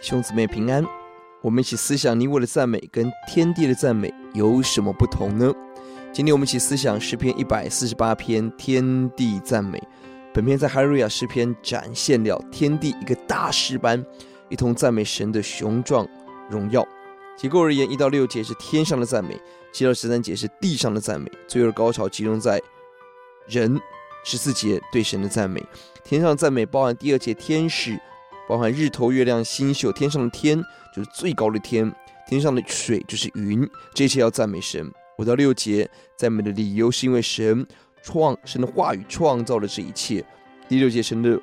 兄姊妹平安，我们一起思想你我的赞美跟天地的赞美有什么不同呢？今天我们一起思想诗篇一百四十八篇天地赞美。本篇在哈利路亚诗篇展现了天地一个大诗般，一同赞美神的雄壮荣耀。结构而言，一到六节是天上的赞美，七到十三节是地上的赞美，最后高潮集中在人十四节对神的赞美。天上赞美包含第二节天使。包含日头、月亮、星宿，天上的天就是最高的天，天上的水就是云，这一切要赞美神。五到六节赞美的理由是因为神创神的话语创造了这一切。第六节神的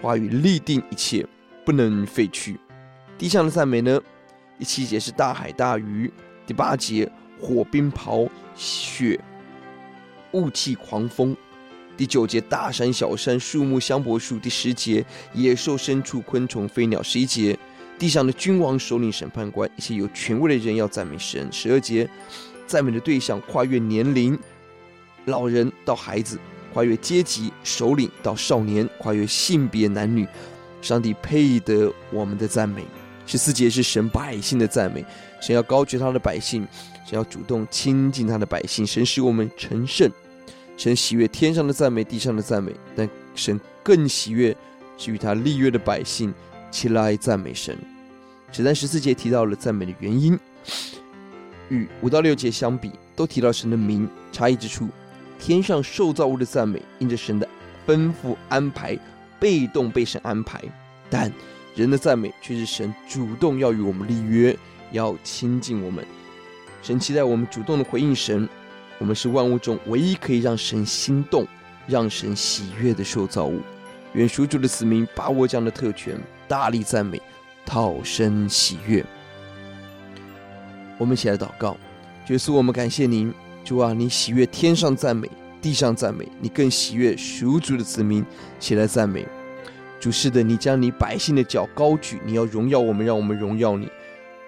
话语立定一切，不能废去。地上的赞美呢？第七节是大海、大鱼。第八节火、冰雹、雪、雾气、狂风。第九节，大山、小山、树木、香柏树；第十节，野兽、牲畜、昆虫、飞鸟；十一节，地上的君王、首领、审判官，一些有权威的人要赞美神；十二节，赞美的对象跨越年龄，老人到孩子，跨越阶级，首领到少年，跨越性别男女，上帝配得我们的赞美。十四节是神百姓的赞美，神要高举他的百姓，神要主动亲近他的百姓，神使我们成圣。神喜悦天上的赞美，地上的赞美，但神更喜悦是与他立约的百姓起来赞美神。只在、十四节提到了赞美的原因，与五到六节相比，都提到神的名。差异之处，天上受造物的赞美，因着神的吩咐安排，被动被神安排；但人的赞美却是神主动要与我们立约，要亲近我们。神期待我们主动的回应神。我们是万物中唯一可以让神心动、让神喜悦的受造物。愿属主的子民把握这样的特权，大力赞美，讨神喜悦。我们一起来祷告：耶稣，我们感谢您，主啊，你喜悦天上赞美，地上赞美，你更喜悦属主的子民起来赞美。主是的，你将你百姓的脚高举，你要荣耀我们，让我们荣耀你。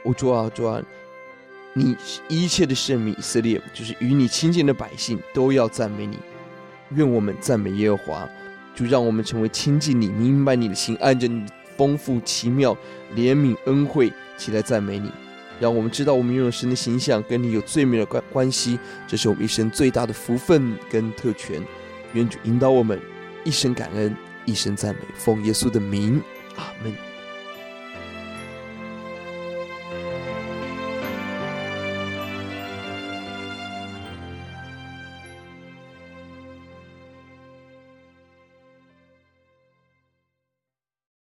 哦，主啊，主啊。你一切的圣民以色列，就是与你亲近的百姓，都要赞美你。愿我们赞美耶和华，就让我们成为亲近你、明白你的心，按着你丰富奇妙怜悯恩惠起来赞美你。让我们知道，我们拥有神的形象，跟你有最美的关关系，这是我们一生最大的福分跟特权。愿主引导我们一生感恩，一生赞美，奉耶稣的名，阿门。